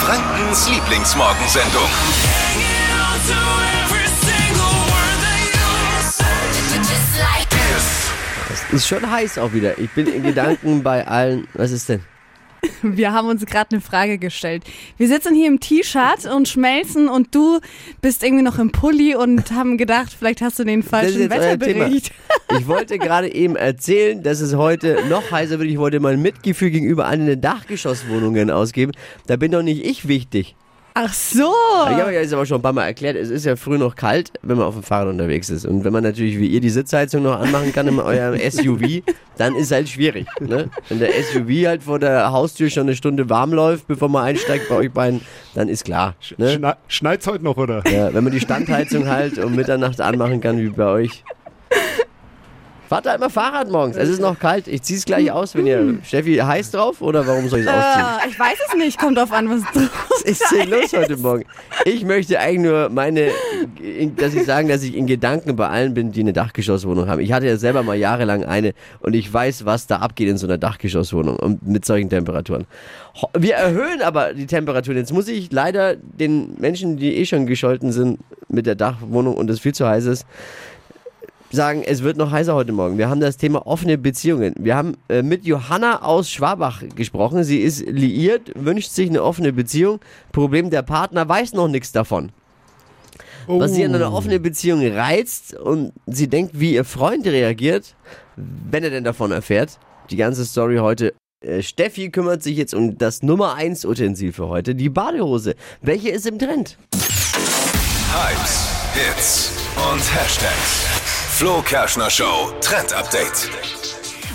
Frankens Lieblingsmorgensendung. Es ist schon heiß auch wieder. Ich bin in Gedanken bei allen. Was ist denn? Wir haben uns gerade eine Frage gestellt. Wir sitzen hier im T-Shirt und schmelzen und du bist irgendwie noch im Pulli und haben gedacht, vielleicht hast du den falschen. Wetterbericht. Ich wollte gerade eben erzählen, dass es heute noch heißer wird. Ich wollte mein Mitgefühl gegenüber allen Dachgeschosswohnungen ausgeben. Da bin doch nicht ich wichtig. Ach so. Ich habe euch jetzt aber schon ein paar Mal erklärt, es ist ja früh noch kalt, wenn man auf dem Fahrrad unterwegs ist. Und wenn man natürlich wie ihr die Sitzheizung noch anmachen kann in eurem SUV, dann ist halt schwierig. Ne? Wenn der SUV halt vor der Haustür schon eine Stunde warm läuft, bevor man einsteigt bei euch beiden, dann ist klar. Ne? Schne Schneit's heute noch, oder? Ja, wenn man die Standheizung halt um Mitternacht anmachen kann, wie bei euch. Fahrt halt mal Fahrrad morgens. Es ist noch kalt. Ich zieh's gleich aus, wenn ihr. Steffi, heiß drauf oder warum soll ich es ausziehen? Äh, ich weiß es nicht, kommt drauf an, was du. Was ist denn los heute Morgen? Ich möchte eigentlich nur meine, dass ich sagen, dass ich in Gedanken bei allen bin, die eine Dachgeschosswohnung haben. Ich hatte ja selber mal jahrelang eine und ich weiß, was da abgeht in so einer Dachgeschosswohnung und mit solchen Temperaturen. Wir erhöhen aber die Temperaturen. Jetzt muss ich leider den Menschen, die eh schon gescholten sind mit der Dachwohnung und es viel zu heiß ist, sagen, es wird noch heißer heute Morgen. Wir haben das Thema offene Beziehungen. Wir haben äh, mit Johanna aus Schwabach gesprochen. Sie ist liiert, wünscht sich eine offene Beziehung. Problem, der Partner weiß noch nichts davon. Was sie an einer offenen Beziehung reizt und sie denkt, wie ihr Freund reagiert, wenn er denn davon erfährt. Die ganze Story heute. Äh, Steffi kümmert sich jetzt um das Nummer 1 Utensil für heute, die Badehose. Welche ist im Trend? Hypes, Hits und Hashtags. Flo Kerschner Show Trend Update.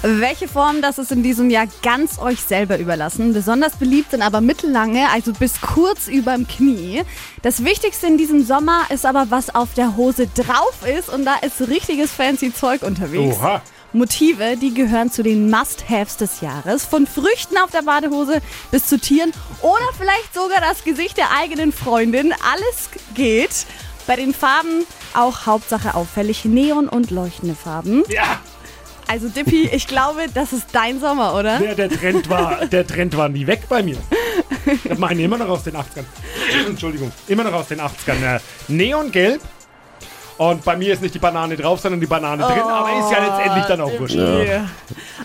Welche Form, das ist in diesem Jahr ganz euch selber überlassen. Besonders beliebt sind aber mittellange, also bis kurz überm Knie. Das Wichtigste in diesem Sommer ist aber, was auf der Hose drauf ist. Und da ist richtiges fancy Zeug unterwegs. Oha. Motive, die gehören zu den Must-Haves des Jahres. Von Früchten auf der Badehose bis zu Tieren oder vielleicht sogar das Gesicht der eigenen Freundin. Alles geht. Bei den Farben auch Hauptsache auffällig Neon und leuchtende Farben. Ja, Also Dippy, ich glaube, das ist dein Sommer, oder? der, der, Trend war, der Trend war nie weg bei mir. Ich meine immer noch aus den 80ern. Entschuldigung, immer noch aus den 80ern. Äh, Neongelb. Und bei mir ist nicht die Banane drauf, sondern die Banane drin. Aber ist ja letztendlich dann auch wurscht. Ja.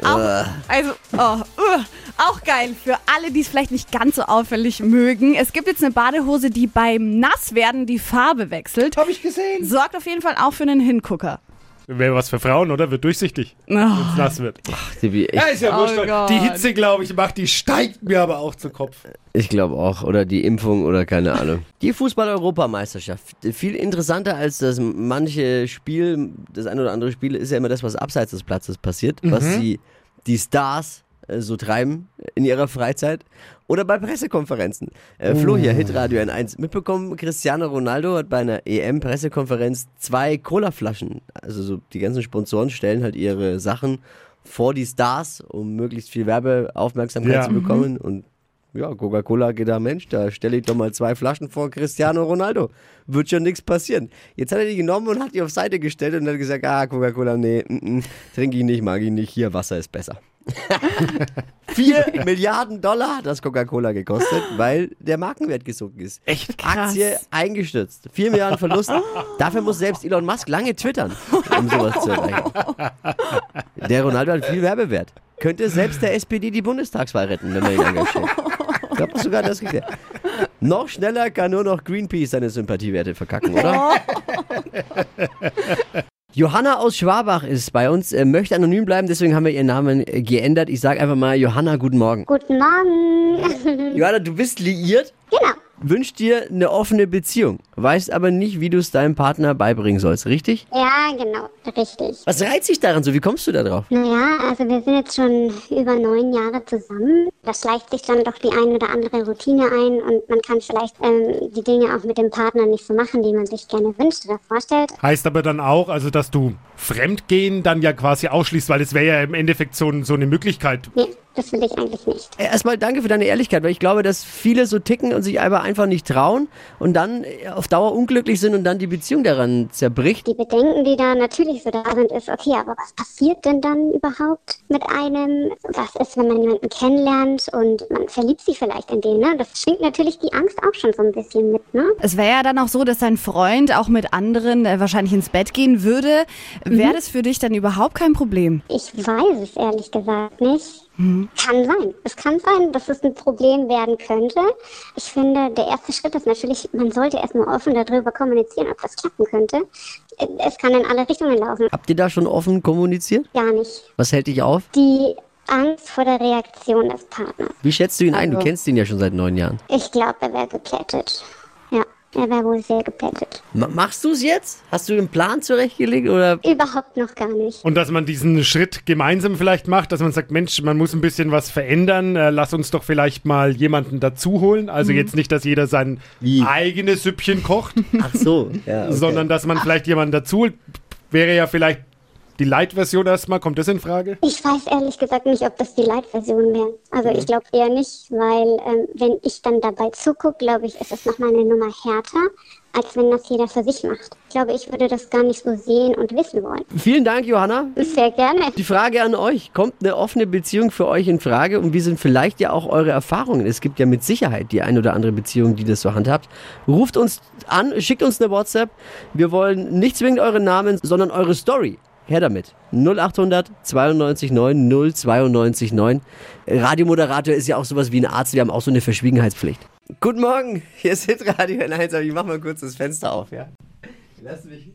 Auch, also, oh, uh, auch geil für alle, die es vielleicht nicht ganz so auffällig mögen. Es gibt jetzt eine Badehose, die beim Nasswerden die Farbe wechselt. Hab ich gesehen. Sorgt auf jeden Fall auch für einen Hingucker. Wäre was für Frauen, oder? Wird durchsichtig, Oh. wenn es nass wird. Tippi, Ich, Ja, ist ja Oh wurscht. Die Hitze, glaube ich, macht, die steigt mir aber auch zu Kopf. ich glaube auch. Oder die Impfung oder keine Ahnung. Die Fußball-Europameisterschaft. Viel interessanter als das manche Spiel, das ein oder andere Spiel, ist ja immer das, was abseits des Platzes passiert. Was die, die Stars äh, so treiben in ihrer Freizeit. Oder bei Pressekonferenzen. Äh, Flo hier, Hitradio N1. Mitbekommen, Cristiano Ronaldo hat bei einer EM-Pressekonferenz zwei Colaflaschen. Also so die ganzen Sponsoren stellen halt ihre Sachen vor die Stars, um möglichst viel Werbeaufmerksamkeit Ja. zu bekommen. Und ja, Coca-Cola geht da, Mensch, da stelle ich doch mal zwei Flaschen vor Cristiano Ronaldo. Wird schon nichts passieren. Jetzt hat er die genommen und hat die auf Seite gestellt und hat gesagt, ah, Coca-Cola, nee, mm, mm, trinke ich nicht, mag ich nicht, hier, Wasser ist besser. Vier Milliarden Dollar hat das Coca-Cola gekostet, weil der Markenwert gesunken ist. Echt Aktie eingestürzt. Vier Milliarden Verlust. Dafür muss selbst Elon Musk lange twittern, um sowas zu erreichen. Der Ronaldo hat viel Werbewert. Könnte selbst der SPD die Bundestagswahl retten, wenn man ihn engagiert. Ich glaube sogar das geklärt. Noch schneller kann nur noch Greenpeace seine Sympathiewerte verkacken, oder? Johanna aus Schwabach ist bei uns, äh, möchte anonym bleiben, deswegen haben wir ihren Namen äh, geändert. Ich sage einfach mal Johanna, guten Morgen. Guten Morgen. Johanna, du bist liiert, genau. Wünschst dir eine offene Beziehung, weißt aber nicht, wie du es deinem Partner beibringen sollst, richtig? Ja, genau. Richtig. Was reizt dich daran so? Wie kommst du da drauf? Naja, also wir sind jetzt schon über neun Jahre zusammen. Da schleicht sich dann doch die ein oder andere Routine ein und man kann vielleicht ähm, die Dinge auch mit dem Partner nicht so machen, die man sich gerne wünscht oder vorstellt. Heißt aber dann auch, also dass du Fremdgehen dann ja quasi ausschließt, weil es wäre ja im Endeffekt so, so eine Möglichkeit. Nee, das will ich eigentlich nicht. Erstmal danke für deine Ehrlichkeit, weil ich glaube, dass viele so ticken und sich aber einfach nicht trauen und dann auf Dauer unglücklich sind und dann die Beziehung daran zerbricht. Die Bedenken, die da natürlich so da sind, ist, okay, aber was passiert denn dann überhaupt mit einem? Was ist, wenn man jemanden kennenlernt und man verliebt sich vielleicht in den, ne? Das schwingt natürlich die Angst auch schon so ein bisschen mit, ne? Es wäre ja dann auch so, dass dein Freund auch mit anderen äh, wahrscheinlich ins Bett gehen würde. Wäre das für dich dann überhaupt kein Problem? Ich weiß es ehrlich gesagt nicht. Kann sein. Es kann sein, dass es ein Problem werden könnte. Ich finde, der erste Schritt ist natürlich, man sollte erstmal offen darüber kommunizieren, ob das klappen könnte. Es kann in alle Richtungen laufen. Habt ihr da schon offen kommuniziert? Gar nicht. Was hält dich auf? Die Angst vor der Reaktion des Partners. Wie schätzt du ihn ein? Du Also- kennst ihn ja schon seit neun Jahren. Ich glaube, er wäre geplättet. Er wäre wohl sehr geplättet. Ma machst du es jetzt? Hast du einen Plan zurechtgelegt oder? Überhaupt noch gar nicht. Und dass man diesen Schritt gemeinsam vielleicht macht, dass man sagt, Mensch, man muss ein bisschen was verändern, äh, lass uns doch vielleicht mal jemanden dazu holen. Also jetzt nicht, dass jeder sein Wie? eigenes Süppchen kocht, Ach so, ja. Okay. sondern dass man vielleicht jemanden dazu holt. Wäre ja vielleicht die Light-Version erstmal, kommt das in Frage? Ich weiß ehrlich gesagt nicht, ob das die Light-Version wäre. Also ich glaube eher nicht, weil ähm, wenn ich dann dabei zugucke, glaube ich, ist es nochmal eine Nummer härter, als wenn das jeder für sich macht. Ich glaube, ich würde das gar nicht so sehen und wissen wollen. Vielen Dank, Johanna. Sehr gerne. Die Frage an euch, kommt eine offene Beziehung für euch in Frage und wie sind vielleicht ja auch eure Erfahrungen? Es gibt ja mit Sicherheit die ein oder andere Beziehung, die das so handhabt. Ruft uns an, schickt uns eine WhatsApp. Wir wollen nicht zwingend euren Namen, sondern eure Story. Her damit. 0800 92 9 092 9. Radiomoderator ist ja auch sowas wie ein Arzt. Wir haben auch so eine Verschwiegenheitspflicht. Guten Morgen, hier ist Hitradio N1, aber ich mach mal kurz das Fenster auf, ja? Lass mich.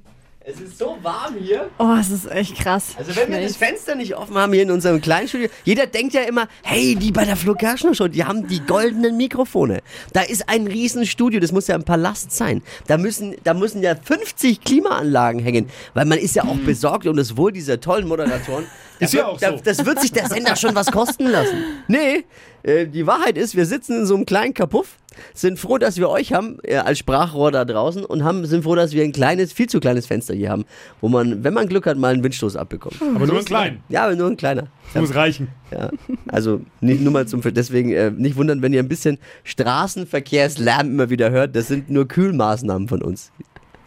Es ist so warm hier. Oh, es ist echt krass. Also wenn wir das Fenster nicht offen haben hier in unserem kleinen Studio, jeder denkt ja immer, hey, die bei der Flo Kerschner Show, die haben die goldenen Mikrofone. Da ist ein Riesenstudio, das muss ja ein Palast sein. Da müssen, da müssen ja 50 Klimaanlagen hängen, weil man ist ja auch besorgt um das Wohl dieser tollen Moderatoren. Da Ist ja wird- auch da, so. Das wird sich der Sender schon was kosten lassen. Nee, äh, die Wahrheit ist, wir sitzen in so einem kleinen Kapuff, sind froh, dass wir euch haben äh, als Sprachrohr da draußen und haben, sind froh, dass wir ein kleines, viel zu kleines Fenster hier haben, wo man, wenn man Glück hat, mal einen Windstoß abbekommt. Aber nur ein klein. Ja, aber nur ein kleiner. Muss reichen. Ja, also nicht nur mal zum deswegen äh, nicht wundern, wenn ihr ein bisschen Straßenverkehrslärm immer wieder hört. Das sind nur Kühlmaßnahmen von uns,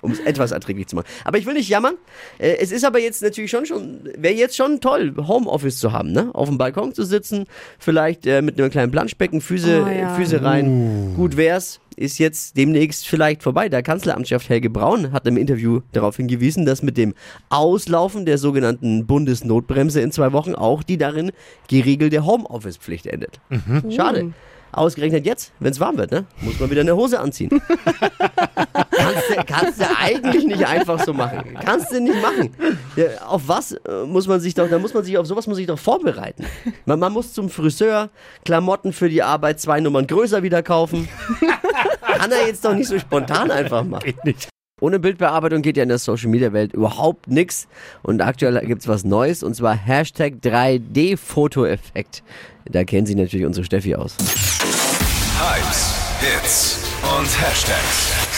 um es etwas erträglich zu machen. Aber ich will nicht jammern. Äh, es ist aber jetzt natürlich schon schon wäre jetzt schon toll, Homeoffice zu haben, ne? Auf dem Balkon zu sitzen, vielleicht äh, mit einem kleinen Planschbecken, Füße, Oh, ja. Füße rein. Gut wär's. Ist jetzt demnächst vielleicht vorbei. Der Kanzleramtschef Helge Braun hat im Interview darauf hingewiesen, dass mit dem Auslaufen der sogenannten Bundesnotbremse in zwei Wochen auch die darin geregelte Homeoffice-Pflicht endet. Schade. Ausgerechnet jetzt, wenn es warm wird, ne? muss man wieder eine Hose anziehen. kannst, du, kannst du eigentlich nicht einfach so machen. Kannst du nicht machen. Ja, auf was äh, muss man sich doch, da muss man sich auf sowas muss sich doch vorbereiten. Man, man muss zum Friseur, Klamotten für die Arbeit zwei Nummern größer wieder kaufen. Kann er jetzt doch nicht so spontan einfach machen. Geht nicht. Ohne Bildbearbeitung geht ja in der Social Media Welt überhaupt nichts. Und aktuell gibt's was Neues und zwar Hashtag 3D-Fotoeffekt. Da kennen Sie natürlich unsere Steffi aus. Hypes, Hits und Hashtags.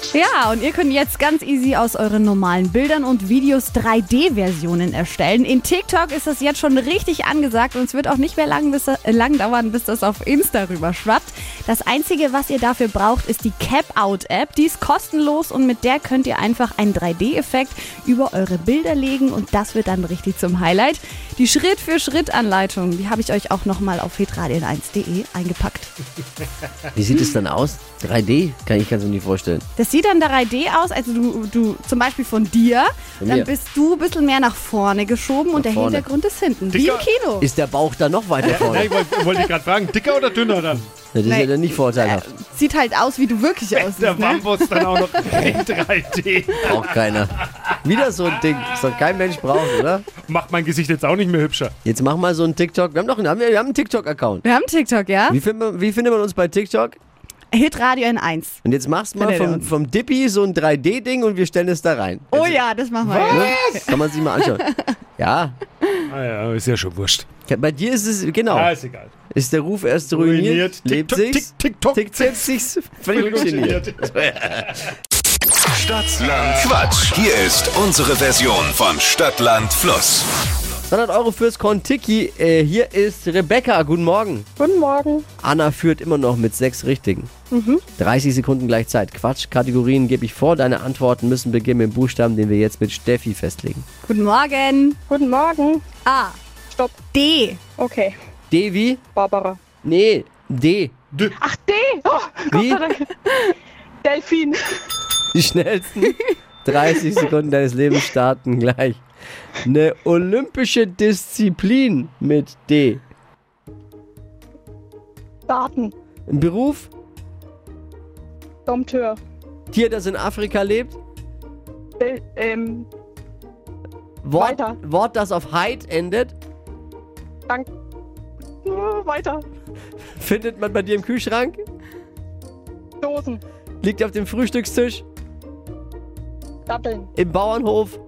Ja, und ihr könnt jetzt ganz easy aus euren normalen Bildern und Videos 3D-Versionen erstellen. In TikTok ist das jetzt schon richtig angesagt und es wird auch nicht mehr lang, bis, äh, lang dauern, bis das auf Insta rüber schwappt. Das Einzige, was ihr dafür braucht, ist die Cap-Out-App. Die ist kostenlos und mit der könnt ihr einfach einen 3D-Effekt über eure Bilder legen und das wird dann richtig zum Highlight. Die Schritt-für-Schritt-Anleitung, die habe ich euch auch nochmal auf hitradion1.de eingepackt. Wie sieht es dann aus? 3D? Kann ich ganz nicht vorstellen. Das sieht dann 3D aus, also du, du zum Beispiel von dir, Von dann bist du ein bisschen mehr nach vorne geschoben und der vorne. Hintergrund ist hinten. Wie Dicker- im Kino. Ist der Bauch da noch weiter Ja, vorne? ich wollte wollt ich gerade fragen, dicker oder dünner dann? Das ist ja dann nicht vorteilhaft. Sieht halt aus, wie du wirklich Der aussiehst. Ne? Bambus dann auch noch in 3D. Braucht keiner. Wieder so ein Ding, das doch kein Mensch braucht, oder? Macht mein Gesicht jetzt auch nicht mehr hübscher. Jetzt mach mal so einen TikTok. Wir haben doch einen, wir haben einen TikTok-Account. Wir haben TikTok, ja? Wie, man- wie findet man uns bei TikTok? Hitradio in 1. Und jetzt machst mal Findet ihr vom, vom Dippy so ein 3D-Ding und wir stellen es da rein. Oh ja, das machen wir. Ja. Ne? Kann man sich mal anschauen. Ja, Ah ja, ist ja schon wurscht. bei dir ist es, genau. Ah, ist egal. Ist der Ruf erst ruiniert, lebt TikTok, sich's, Tik- TikTok. tickt sich's, völlig ungeniert. Stadtland Quatsch. Hier ist unsere Version von Stadtland Fluss. 200 Euro fürs Kontiki. Äh, hier ist Rebecca. Guten Morgen. Guten Morgen. Anna führt immer noch mit sechs Richtigen. 30 Sekunden gleich Zeit. Quatsch, Kategorien gebe ich vor. Deine Antworten müssen beginnen mit dem Buchstaben, den wir jetzt mit Steffi festlegen. Guten Morgen. Guten Morgen. A. Stopp. D. Okay. D wie? Barbara. Nee, D. Ach, D. Oh, Gott Wie? sei Dank. Delfin. Die schnellsten 30 Sekunden deines Lebens starten gleich. Eine olympische Disziplin mit D. Daten. Ein Beruf? Dompteur. Tier, das in Afrika lebt? Del ähm, Wort, Weiter. Wort das auf Heid endet? Dank. Oh, weiter. Findet man bei dir im Kühlschrank? Dosen. Liegt auf dem Frühstückstisch? Datteln. Im Bauernhof?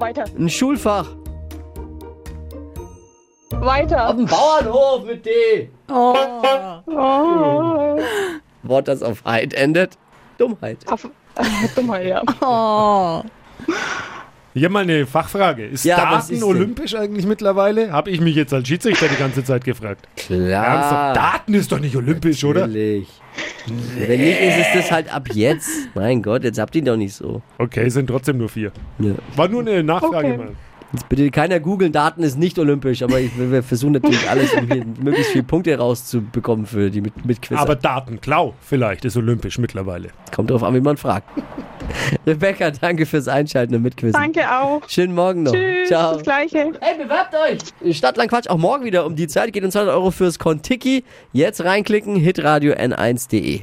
Weiter. Ein Schulfach? Weiter. Auf dem Bauernhof mit D. Oh. Oh. Wort, das auf Heid endet? Dummheit. Auf, äh, Dummheit, ja. Oh. Hier mal eine Fachfrage. Ist Ja, Daten ist denn? olympisch eigentlich mittlerweile? Habe ich mich jetzt als Schiedsrichter die ganze Zeit gefragt. Ernsthaft? Klar. Daten ist doch nicht olympisch, oder? Wenn nicht, ist es das halt ab jetzt. Mein Gott, jetzt habt ihr ihn doch nicht so. Okay, sind trotzdem nur vier. Ja. War nur eine Nachfrage Okay. mal. Jetzt bitte keiner googeln, Daten ist nicht olympisch, aber ich, wir versuchen natürlich alles, um hier möglichst viele Punkte rauszubekommen für die mit, mit Aber Datenklau vielleicht ist olympisch mittlerweile. Kommt drauf an, wie man fragt. Rebecca, danke fürs Einschalten und Mitquissen. Danke auch. Schönen Morgen noch. Tschüss. Ciao. Das Gleiche. Hey, bewerbt euch! Stadtland Quatsch auch morgen wieder um die Zeit. Geht uns 200 Euro fürs Kontiki. Jetzt reinklicken, hitradio n1.de.